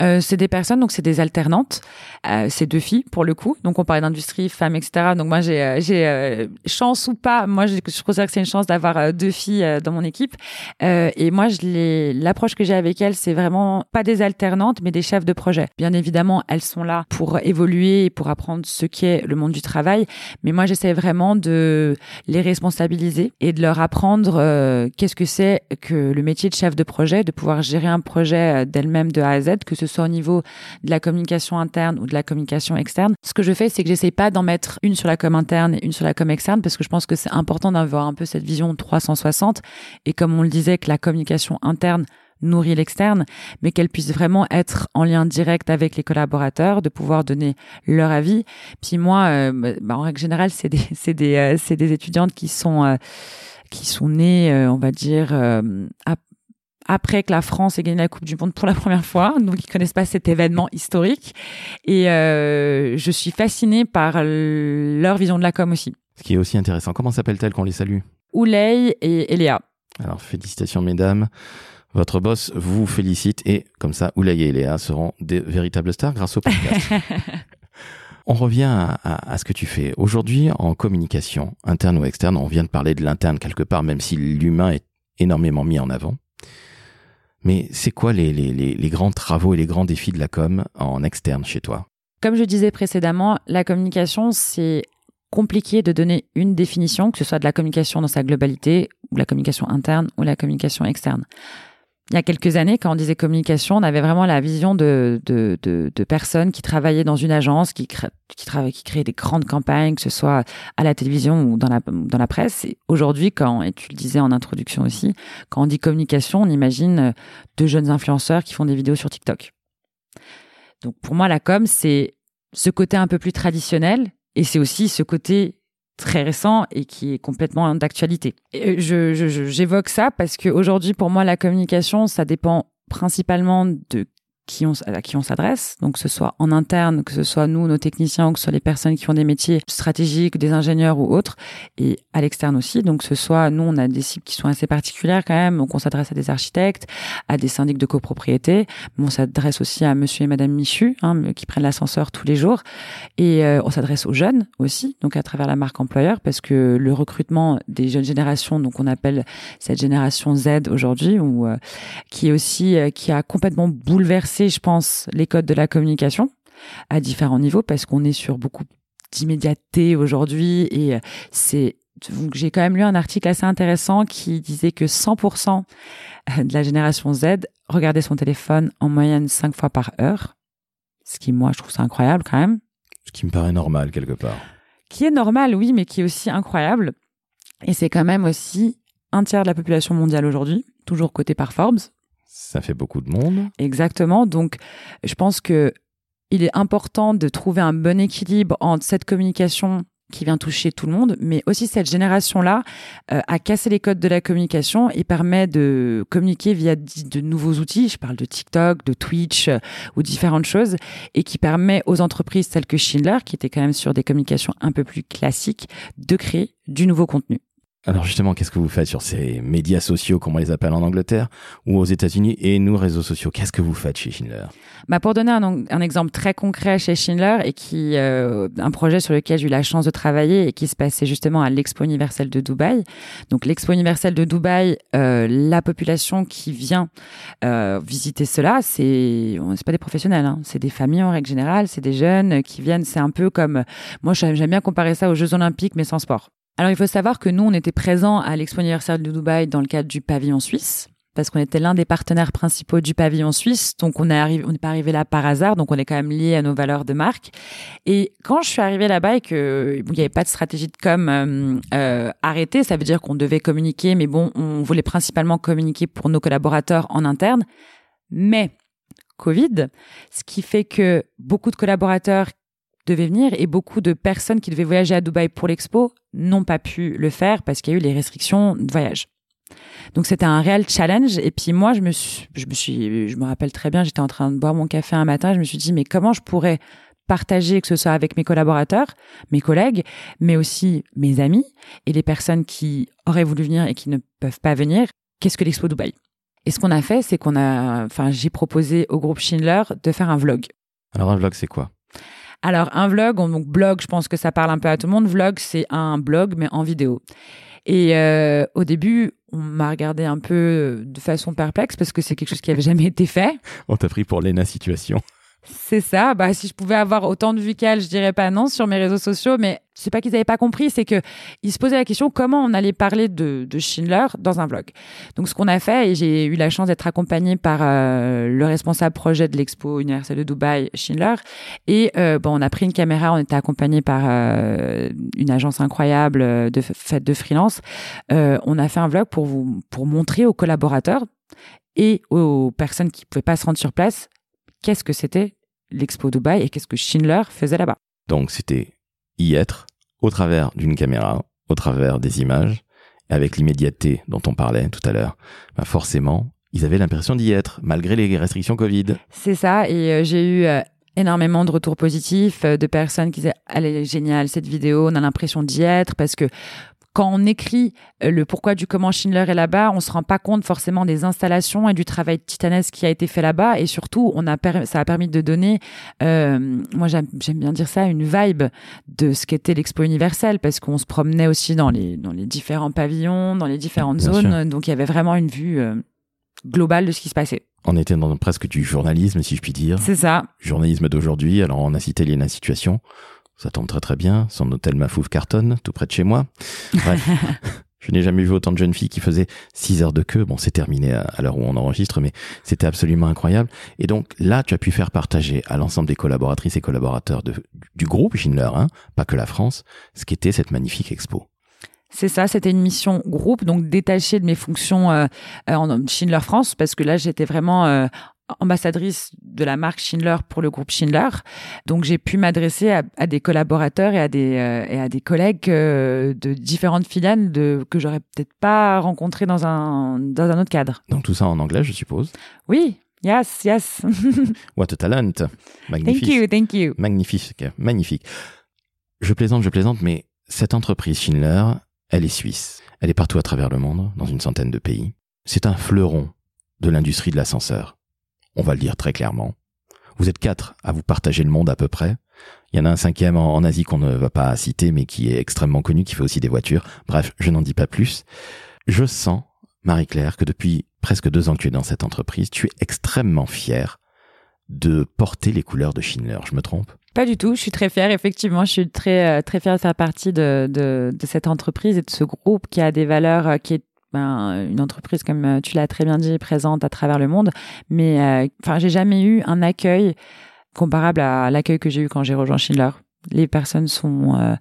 Euh, C'est des personnes, donc c'est des alternantes. Euh, c'est deux filles pour le coup. Donc on parlait d'industrie, femmes, etc. Donc moi j'ai euh, chance ou pas. Moi je, considère que c'est une chance d'avoir deux filles dans mon équipe. et moi l'approche que j'ai avec elles, c'est vraiment pas des alternantes, mais des chefs de projet. Bien évidemment, elles sont là pour évoluer et pour apprendre ce qu'est le monde du travail. Mais moi j'essaie vraiment de les responsabiliser et de leur apprendre euh, qu'est-ce que c'est que le métier de chef de projet, de pouvoir gérer un projet euh, d'elle-même de A à Z, que ce soit au niveau de la communication interne ou de la communication externe? Ce que je fais, c'est que j'essaye pas d'en mettre une sur la com interne et une sur la com externe parce que je pense que c'est important d'avoir un peu cette vision 360 et comme on le disait que la communication interne nourrit l'externe, mais qu'elle puisse vraiment être en lien direct avec les collaborateurs, de pouvoir donner leur avis. Puis moi, euh, bah, en règle générale, c'est des étudiantes qui sont qui sont nés, euh, on va dire, euh, après que la France ait gagné la Coupe du Monde pour la première fois, donc ils connaissent pas cet événement historique. Et euh, je suis fascinée par leur vision de la com aussi. Ce qui est aussi intéressant. Comment s'appelle-t-elle qu'on les salue? Ouley et Eléa. Alors félicitations mesdames. Votre boss vous félicite et comme ça, Ouley et Eléa seront des véritables stars grâce au podcast. On revient à, ce que tu fais. Aujourd'hui, en communication, interne ou externe, on vient de parler de l'interne quelque part, même si l'humain est énormément mis en avant. Mais c'est quoi les, grands travaux et les grands défis de la com en externe chez toi? Comme je disais précédemment, la communication, c'est compliqué de donner une définition, que ce soit de la communication dans sa globalité, ou la communication interne, ou la communication externe il y a quelques années, quand on disait communication, on avait vraiment la vision de, de, de, personnes qui travaillaient dans une agence, qui, qui, qui créaient des grandes campagnes, que ce soit à la télévision ou dans la, dans la presse. Et aujourd'hui, quand, et tu le disais en introduction aussi, quand on dit communication, on imagine euh, deux jeunes influenceurs qui font des vidéos sur TikTok. Donc pour moi, la com, c'est ce côté un peu plus traditionnel et c'est aussi ce côté très récent et qui est complètement d'actualité. Euh, je, j'évoque ça parce qu'aujourd'hui, pour moi, la communication, ça dépend principalement de qui on, à qui on s'adresse, donc que ce soit en interne, que ce soit nous, nos techniciens, ou que ce soit les personnes qui ont des métiers stratégiques, des ingénieurs ou autres, et à l'externe aussi, donc que ce soit nous, on a des cibles qui sont assez particulières quand même, donc on s'adresse à des architectes, à des syndics de copropriété, mais on s'adresse aussi à monsieur et madame Michu, hein, qui prennent l'ascenseur tous les jours, et euh, on s'adresse aux jeunes aussi, donc à travers la marque employeur, parce que le recrutement des jeunes générations, donc on appelle cette génération Z aujourd'hui, ou euh, qui est aussi, euh, qui a complètement bouleversé je pense, les codes de la communication à différents niveaux parce qu'on est sur beaucoup d'immédiateté aujourd'hui et c'est j'ai quand même lu un article assez intéressant qui disait que 100% de la génération Z regardait son téléphone en moyenne 5 fois par heure. Ce qui, moi, je trouve ça incroyable quand même. Ce qui me paraît normal quelque part. Qui est normal, oui, mais qui est aussi incroyable. Et c'est quand même aussi un tiers de la population mondiale aujourd'hui, toujours côté par Forbes. Ça fait beaucoup de monde. Exactement. Donc, je pense que il est important de trouver un bon équilibre entre cette communication qui vient toucher tout le monde, mais aussi cette génération-là euh, a cassé les codes de la communication et permet de communiquer via de nouveaux outils. Je parle de TikTok, de Twitch euh, ou différentes choses et qui permet aux entreprises telles que Schindler, qui étaient quand même sur des communications un peu plus classiques, de créer du nouveau contenu. Alors justement, qu'est-ce que vous faites sur ces médias sociaux, comme on les appelle en Angleterre, ou aux États-Unis, et nous, réseaux sociaux? Qu'est-ce que vous faites chez Schindler? Bah Pour donner un, un, exemple très concret chez Schindler, et qui euh, un projet sur lequel j'ai eu la chance de travailler, et qui se passait justement à l'Expo universelle de Dubaï. Donc l'Expo universelle de Dubaï, euh, la population qui vient euh, visiter cela, c'est c'est pas des professionnels, hein, c'est des familles en règle générale, c'est des jeunes qui viennent, c'est un peu comme... Moi, j'aime bien comparer ça aux Jeux Olympiques, mais sans sport. Alors il faut savoir que nous, on était présents à l'Expo universelle de Dubaï dans le cadre du pavillon suisse parce qu'on était l'un des partenaires principaux du pavillon suisse. Donc on n'est pas arrivé là par hasard, donc on est quand même lié à nos valeurs de marque. Et quand je suis arrivée là-bas et que il n'y avait pas de stratégie de com euh, euh, arrêtée, ça veut dire qu'on devait communiquer, mais bon, on voulait principalement communiquer pour nos collaborateurs en interne. Mais Covid, ce qui fait que beaucoup de collaborateurs devaient venir et beaucoup de personnes qui devaient voyager à Dubaï pour l'expo n'ont pas pu le faire parce qu'il y a eu les restrictions de voyage. Donc c'était un réel challenge et puis moi je me suis je me suis je me rappelle très bien j'étais en train de boire mon café un matin je me suis dit mais comment je pourrais partager, que ce soit avec mes collaborateurs, mes collègues, mais aussi mes amis et les personnes qui auraient voulu venir et qui ne peuvent pas venir. Qu'est-ce que l'Expo Dubaï? Et ce qu'on a fait, c'est qu'on a, enfin, j'ai proposé au groupe Schindler de faire un vlog. Alors un vlog, c'est quoi? Alors un vlog, donc blog, je pense que ça parle un peu à tout le monde. Vlog, c'est un blog mais en vidéo. Et euh, au début, on m'a regardé un peu de façon perplexe parce que c'est quelque chose qui avait jamais été fait. On t'a pris pour Lena Situation. C'est ça. Bah, si je pouvais avoir autant de vues qu'elle, je dirais pas non sur mes réseaux sociaux. Mais c'est pas qu'ils n'avaient pas compris, c'est que ils se posaient la question comment on allait parler de, de Schindler dans un vlog? Donc, ce qu'on a fait, et j'ai eu la chance d'être accompagnée par euh, le responsable projet de l'expo universelle de Dubaï, Schindler. Et euh, bon, on a pris une caméra, on était accompagné par euh, une agence incroyable de fête de freelance. on a fait un vlog pour vous pour montrer aux collaborateurs et aux personnes qui pouvaient pas se rendre sur place qu'est-ce que c'était l'Expo Dubaï et qu'est-ce que Schindler faisait là-bas. Donc c'était y être au travers d'une caméra, au travers des images, avec l'immédiateté dont on parlait tout à l'heure. Bah forcément, ils avaient l'impression d'y être, malgré les restrictions Covid. C'est ça, et euh, j'ai eu euh, énormément de retours positifs euh, de personnes qui disaient elle est géniale cette vidéo, on a l'impression d'y être parce que quand on écrit euh, le pourquoi du comment Schindler est là-bas, on se rend pas compte forcément des installations et du travail titanesque qui a été fait là-bas. Et surtout, on a ça a permis de donner, euh, moi j'aime bien dire ça, une vibe de ce qu'était l'expo universelle, parce qu'on se promenait aussi dans les dans les différents pavillons, dans les différentes zones. Donc il y avait vraiment une vue euh, globale de ce qui se passait. On était dans presque du journalisme, si je puis dire. C'est ça. Journalisme d'aujourd'hui. Alors on a cité les situations. Ça tombe très très bien. Son hôtel Mafouf cartonne, tout près de chez moi. Bref. Je n'ai jamais vu autant de jeunes filles qui faisaient 6 heures de queue. Bon, c'est terminé à l'heure où on enregistre, mais c'était absolument incroyable. Et donc là, tu as pu faire partager à l'ensemble des collaboratrices et collaborateurs de, du groupe Schindler, hein, pas que la France, ce qu'était cette magnifique expo. C'est ça, c'était une mission groupe, donc détachée de mes fonctions euh, en Schindler France, parce que là, j'étais vraiment euh, ambassadrice de la marque Schindler pour le groupe Schindler. Donc j'ai pu m'adresser à, des collaborateurs et à des euh, et à des collègues euh, de différentes filiales de que j'aurais peut-être pas rencontré dans un dans un autre cadre. Donc tout ça en anglais, je suppose. Oui. Yes, yes. What a talent. Magnifique. Thank you, thank you. Magnifique, magnifique. Je plaisante, je plaisante, mais cette entreprise Schindler, elle est suisse. Elle est partout à travers le monde, dans une centaine de pays. C'est un fleuron de l'industrie de l'ascenseur on va le dire très clairement. Vous êtes quatre à vous partager le monde à peu près. Il y en a un cinquième en, Asie qu'on ne va pas citer, mais qui est extrêmement connu, qui fait aussi des voitures. Bref, je n'en dis pas plus. Je sens, Marie-Claire, que depuis presque deux ans que tu es dans cette entreprise, tu es extrêmement fière de porter les couleurs de Schindler. Je me trompe? Pas du tout. Je suis très fière. Effectivement, je suis très euh, très fière de faire partie de, de, de cette entreprise et de ce groupe qui a des valeurs, euh, qui est ben, une entreprise comme euh, tu l'as très bien dit présente à travers le monde. Mais euh, enfin j'ai jamais eu un accueil comparable à l'accueil que j'ai eu quand j'ai rejoint Schindler. Les personnes sont euh,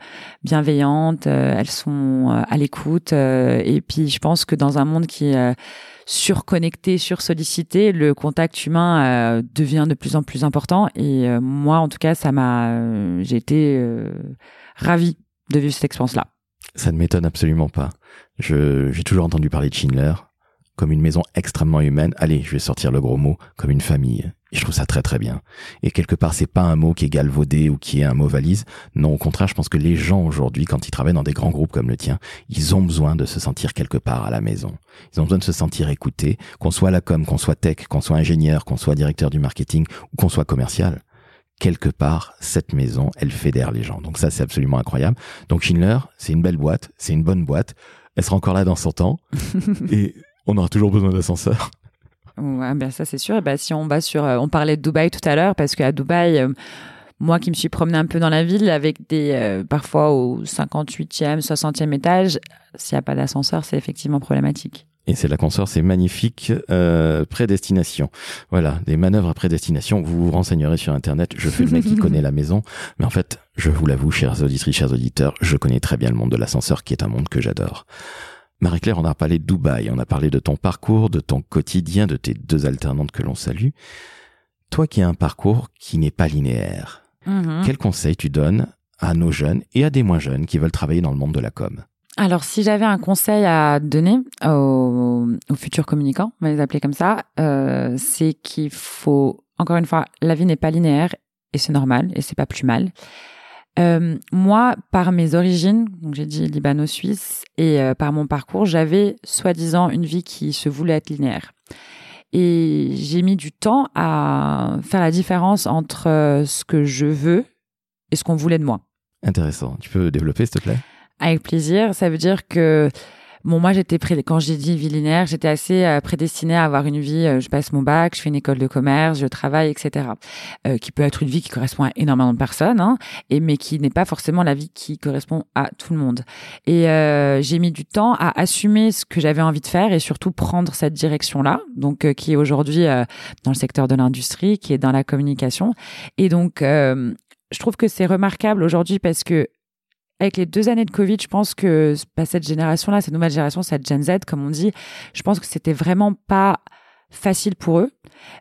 bienveillantes, elles sont à l'écoute et puis je pense que dans un monde qui est surconnecté, sursollicité, le contact humain devient de plus en plus important. Et moi en tout cas ça m'a j'ai été ravie de vivre cette expérience là. Ça ne m'étonne absolument pas. J'ai toujours entendu parler de Schindler comme une maison extrêmement humaine. Allez, je vais sortir le gros mot, comme une famille. Et je trouve ça très très bien. Et quelque part, c'est pas un mot qui est galvaudé ou qui est un mot valise. Non, au contraire, je pense que les gens aujourd'hui, quand ils travaillent dans des grands groupes comme le tien, ils ont besoin de se sentir quelque part à la maison. Ils ont besoin de se sentir écoutés, qu'on soit la com, qu'on soit tech, qu'on soit ingénieur, qu'on soit directeur du marketing ou qu'on soit commercial quelque part, cette maison, elle fédère les gens. Donc ça, c'est absolument incroyable. Donc Schindler, c'est une belle boîte, c'est une bonne boîte. Elle sera encore là dans 100 ans. et on aura toujours besoin d'ascenseur. Ouais, ben ça c'est sûr. Et ben si on va sur, euh, on parlait de Dubaï tout à l'heure parce qu'à Dubaï, euh, moi qui me suis promené un peu dans la ville avec des euh, parfois au 58e, 60e étage, s'il n'y a pas d'ascenseur, c'est effectivement problématique. Et c'est la consort, c'est magnifique euh, prédestination. Voilà, des manœuvres à prédestination. Vous vous renseignerez sur Internet. Je fais le mec qui connaît la maison, mais en fait, je vous l'avoue, chers auditrices, chers auditeurs, je connais très bien le monde de l'ascenseur, qui est un monde que j'adore. Marie-Claire, on a parlé de Dubaï, on a parlé de ton parcours, de ton quotidien, de tes deux alternantes que l'on salue. Toi qui as un parcours qui n'est pas linéaire, mm-hmm. quel conseil tu donnes à nos jeunes et à des moins jeunes qui veulent travailler dans le monde de la com? Alors, si j'avais un conseil à donner aux, futurs communicants, on va les appeler comme ça, euh, c'est qu'il faut, encore une fois, la vie n'est pas linéaire et c'est normal et c'est pas plus mal. Euh, moi, par mes origines, donc j'ai dit libano-suisse, et euh, par mon parcours, j'avais soi-disant une vie qui se voulait être linéaire. Et j'ai mis du temps à faire la différence entre ce que je veux et ce qu'on voulait de moi. Intéressant. Tu peux développer, s'il te plaît? Avec plaisir. Ça veut dire que Bon, moi, j'étais quand j'ai dit vie linéaire, j'étais assez euh, prédestinée à avoir une vie. Euh, je passe mon bac, je fais une école de commerce, je travaille, etc. Euh, qui peut être une vie qui correspond à énormément de personnes, hein, et mais qui n'est pas forcément la vie qui correspond à tout le monde. Et j'ai mis du temps à assumer ce que j'avais envie de faire et surtout prendre cette direction-là, donc qui est aujourd'hui dans le secteur de l'industrie, qui est dans la communication. Et donc, je trouve que c'est remarquable aujourd'hui parce que avec les deux années de Covid, je pense que bah, cette génération-là, cette nouvelle génération, cette Gen Z, comme on dit, je pense que c'était vraiment pas facile pour eux.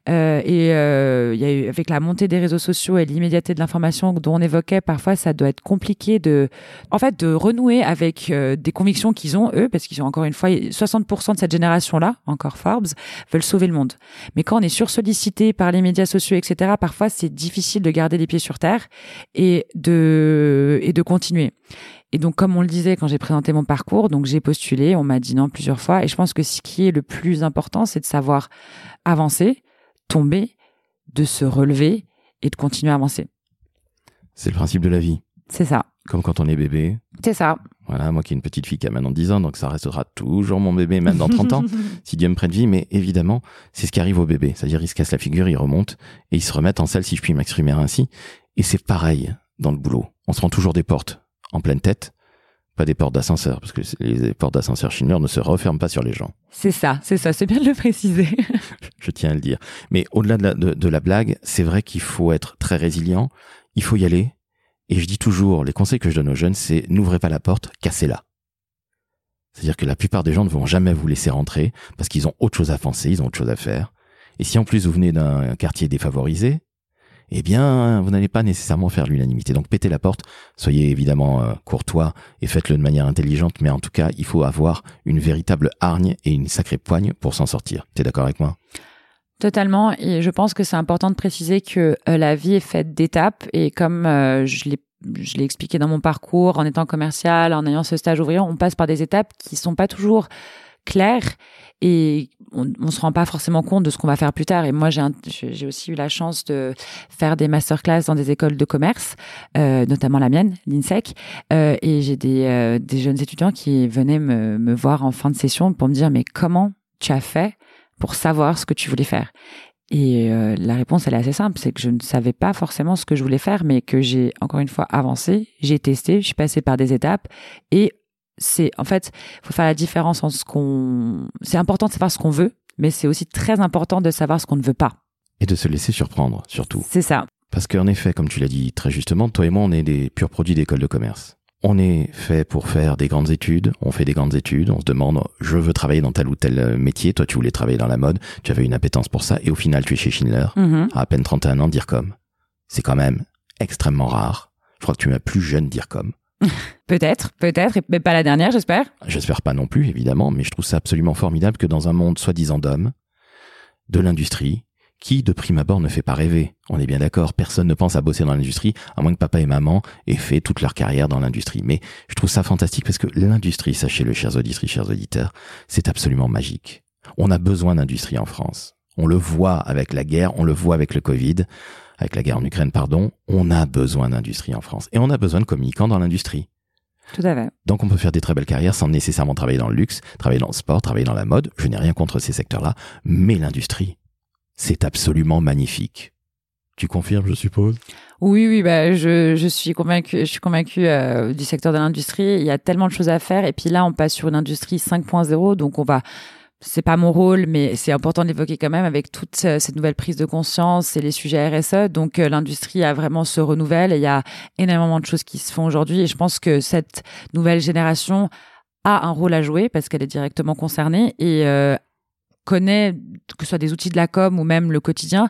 Euh, et euh, y a eu, avec la montée des réseaux sociaux et l'immédiateté de l'information dont on évoquait, parfois ça doit être compliqué de, en fait, de renouer avec euh, des convictions qu'ils ont eux, parce qu'ils ont encore une fois 60% de cette génération-là, encore Forbes, veulent sauver le monde. Mais quand on est sursollicité par les médias sociaux, etc., parfois c'est difficile de garder les pieds sur terre et de et de continuer. Et donc, comme on le disait quand j'ai présenté mon parcours, donc j'ai postulé, on m'a dit non plusieurs fois. Et je pense que ce qui est le plus important, c'est de savoir avancer, tomber, de se relever et de continuer à avancer. C'est le principe de la vie. C'est ça. Comme quand on est bébé. C'est ça. Voilà, moi qui ai une petite fille qui a maintenant 10 ans, donc ça restera toujours mon bébé, même dans 30 ans, si Dieu me prête vie. Mais évidemment, c'est ce qui arrive au bébé. C'est-à-dire, il se casse la figure, il remonte, et il se remet en selle, si je puis m'exprimer ainsi. Et c'est pareil dans le boulot. On se rend toujours des portes en pleine tête, pas des portes d'ascenseur, parce que les portes d'ascenseur chinois ne se referment pas sur les gens. C'est ça, c'est ça, c'est bien de le préciser. Je tiens à le dire. Mais au-delà de la, de, la blague, c'est vrai qu'il faut être très résilient, il faut y aller. Et je dis toujours, les conseils que je donne aux jeunes, c'est n'ouvrez pas la porte, cassez-la. C'est-à-dire que la plupart des gens ne vont jamais vous laisser rentrer parce qu'ils ont autre chose à penser, ils ont autre chose à faire. Et si en plus vous venez d'un quartier défavorisé, eh bien, vous n'allez pas nécessairement faire l'unanimité. Donc, pétez la porte, soyez évidemment euh, courtois et faites-le de manière intelligente, mais en tout cas, il faut avoir une véritable hargne et une sacrée poigne pour s'en sortir. T'es d'accord avec moi? Totalement, et je pense que c'est important de préciser que euh, la vie est faite d'étapes, et comme euh, je l'ai je l'ai expliqué dans mon parcours, en étant commercial, en ayant ce stage ouvrier, on passe par des étapes qui sont pas toujours claires et on, on se rend pas forcément compte de ce qu'on va faire plus tard. Et moi, j'ai, aussi eu la chance de faire des masterclass dans des écoles de commerce, euh, notamment la mienne, l'INSEC. Euh, et j'ai des, euh, des jeunes étudiants qui venaient me, me voir en fin de session pour me dire, mais comment tu as fait pour savoir ce que tu voulais faire? Et la réponse, elle est assez simple, c'est que je ne savais pas forcément ce que je voulais faire, mais que j'ai encore une fois avancé, j'ai testé, je suis passée par des étapes, et c'est en fait, faut faire la différence en ce qu'on. C'est important de savoir ce qu'on veut, mais c'est aussi très important de savoir ce qu'on ne veut pas. Et de se laisser surprendre, surtout. C'est ça. Parce qu'en effet, comme tu l'as dit très justement, toi et moi, on est des purs produits d'école de commerce. On est fait pour faire des grandes études, on fait des grandes études, on se demande, je veux travailler dans tel ou tel euh, métier, toi tu voulais travailler dans la mode, tu avais une appétence pour ça, et au final tu es chez Schindler, Mhm. à à peine 31 ans, dire comme. C'est quand même extrêmement rare. Je crois que tu es la plus jeune dire comme. Peut-être, peut-être, mais pas la dernière, j'espère. J'espère pas non plus, évidemment, mais je trouve ça absolument formidable que dans un monde soi-disant d'hommes, de l'industrie, qui de prime abord ne fait pas rêver. On est bien d'accord, personne ne pense à bosser dans l'industrie, à moins que papa et maman aient fait toute leur carrière dans l'industrie. Mais je trouve ça fantastique parce que l'industrie, sachez-le, chers auditrices, chers auditeurs, c'est absolument magique. On a besoin d'industrie en France. On le voit avec la guerre, on le voit avec le Covid, avec la guerre en Ukraine, pardon. On a besoin d'industrie en France. Et on a besoin de communicants dans l'industrie. Tout à fait. Donc on peut faire des très belles carrières sans nécessairement travailler dans le luxe, travailler dans le sport, travailler dans la mode. Je n'ai rien contre ces secteurs-là, mais l'industrie, c'est absolument magnifique. Tu confirmes, je suppose? Oui, oui, bah, je, je suis convaincue, je suis convaincue euh, du secteur de l'industrie. Il y a tellement de choses à faire. Et puis là, on passe sur une industrie 5.0. Donc, on va, c'est pas mon rôle, mais c'est important de l'évoquer quand même avec toute cette nouvelle prise de conscience et les sujets RSE. Donc, euh, l'industrie a vraiment se renouvelle et il y a énormément de choses qui se font aujourd'hui. Et je pense que cette nouvelle génération a un rôle à jouer parce qu'elle est directement concernée et euh, connaît, que ce soit des outils de la com ou même le quotidien,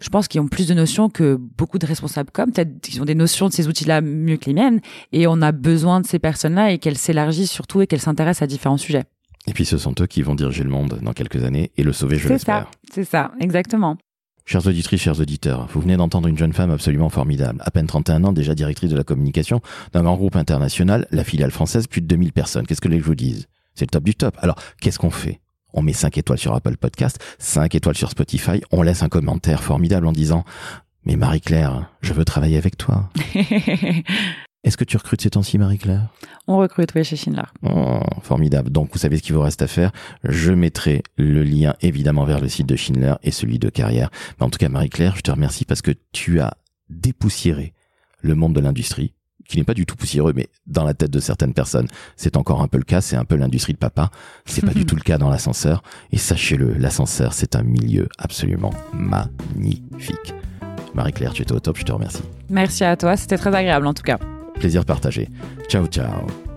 je pense qu'ils ont plus de notions que beaucoup de responsables com. Peut-être qu'ils ont des notions de ces outils-là mieux que les miennes. Et on a besoin de ces personnes-là et qu'elles s'élargissent surtout et qu'elles s'intéressent à différents sujets. Et puis ce sont eux qui vont diriger le monde dans quelques années et le sauver, je C'est ça. l'espère. C'est ça, exactement. Chers auditrices, chers auditeurs, vous venez d'entendre une jeune femme absolument formidable, à peine 31 ans, déjà directrice de la communication d'un grand groupe international, la filiale française, plus de 2000 personnes. Qu'est-ce que les je vous dise? C'est le top du top. Alors, qu'est-ce qu'on fait? On met 5 étoiles sur Apple Podcast, 5 étoiles sur Spotify, on laisse un commentaire formidable en disant mais Marie-Claire, je veux travailler avec toi. Est-ce que tu recrutes ces temps-ci, Marie-Claire? On recrute, oui, chez Schindler. Oh, formidable. Donc, vous savez ce qu'il vous reste à faire? Je mettrai le lien, évidemment, vers le site de Schindler et celui de Carrière. Mais en tout cas, Marie-Claire, je te remercie parce que tu as dépoussiéré le monde de l'industrie, qui n'est pas du tout poussiéreux, mais dans la tête de certaines personnes, c'est encore un peu le cas. C'est un peu l'industrie de papa. C'est pas du tout le cas dans l'ascenseur. Et sachez-le, l'ascenseur, c'est un milieu absolument magnifique. Marie-Claire, tu étais au top, je te remercie. Merci à toi, c'était très agréable en tout cas. Plaisir partagé. Ciao, ciao.